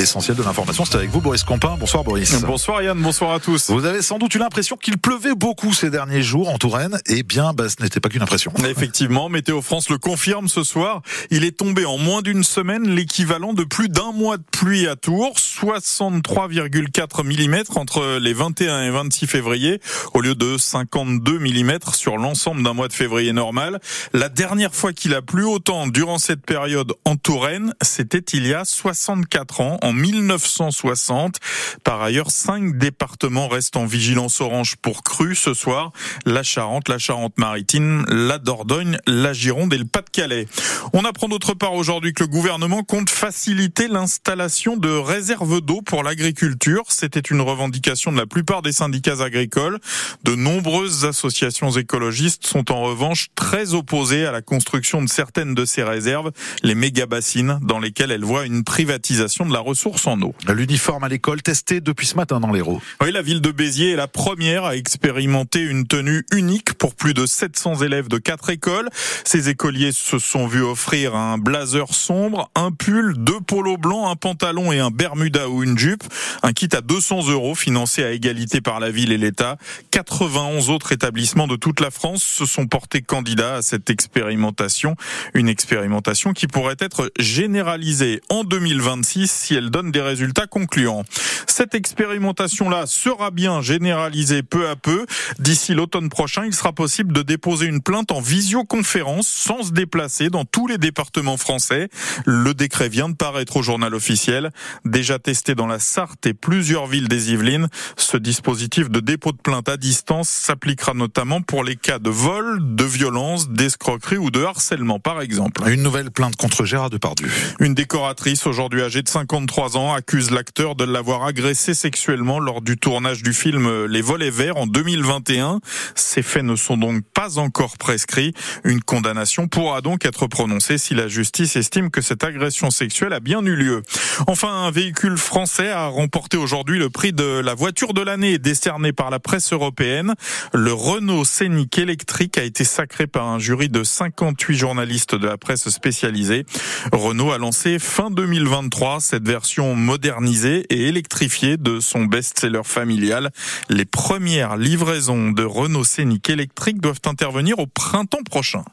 L'essentiel de l'information, c'est avec vous, Boris Compin. Bonsoir, Boris. Bonsoir, Yann. Bonsoir à tous. Vous avez sans doute eu l'impression qu'il pleuvait beaucoup ces derniers jours en Touraine. Eh bien, bah, ce n'était pas qu'une impression. Effectivement, Météo France le confirme ce soir. Il est tombé en moins d'une semaine l'équivalent de plus d'un mois de pluie à Tours, 63,4 mm entre les 21 et 26 février, au lieu de 52 mm sur l'ensemble d'un mois de février normal. La dernière fois qu'il a plu autant durant cette période en Touraine, c'était il y a 64 ans, en 1960. Par ailleurs, cinq départements restent en vigilance orange pour crue ce soir. La Charente, la Charente-Maritime, la Dordogne, la Gironde et le Pas-de-Calais. On apprend d'autre part aujourd'hui que le gouvernement compte faciliter l'installation de réserves d'eau pour l'agriculture. C'était une revendication de la plupart des syndicats agricoles. De nombreuses associations écologistes sont en revanche très opposées à la construction de certaines de ces réserves, les méga-bassines, dans lesquelles elles voient une privatisation de la ressource en eau. L'uniforme à l'école testé depuis ce matin dans l'Hérault. Oui, la ville de Béziers est la première à expérimenter une tenue unique pour plus de 700 élèves de quatre écoles. Ces écoliers se sont vus offrir un blazer sombre, un pull, deux polos blancs, un pantalon et un bermuda ou une jupe. Un kit à 200 euros financé à égalité par la ville et l'État. 91 autres établissements de toute la France se sont portés candidats à cette expérimentation. Une expérimentation qui pourrait être généralisée en 2026 si elle donne des résultats concluants. Cette expérimentation-là sera bien généralisée peu à peu. D'ici l'automne prochain, il sera possible de déposer une plainte en visioconférence sans se déplacer dans tous les départements français. Le décret vient de paraître au journal officiel. Déjà testé dans la Sarthe et plusieurs villes des Yvelines, ce dispositif de dépôt de plainte à distance s'appliquera notamment pour les cas de vol, de violence, d'escroquerie ou de harcèlement par exemple. Une nouvelle plainte contre Gérard Depardieu. Une décoratrice aujourd'hui âgée de 53 ans accuse l'acteur de l'avoir agressé sexuellement lors du tournage du film Les Volets Verts en 2021. Ces faits ne sont donc pas encore prescrits. Une condamnation pourra donc être prononcée si la justice estime que cette agression sexuelle a bien eu lieu. Enfin, un véhicule français a remporté aujourd'hui le prix de la voiture de l'année décerné par la presse européenne. Le Renault Scénic électrique a été sacré par un jury de 58 journalistes de la presse spécialisée. Renault a lancé fin 2023 cette version modernisée et de son best-seller familial. Les premières livraisons de Renault Scénic électrique doivent intervenir au printemps prochain.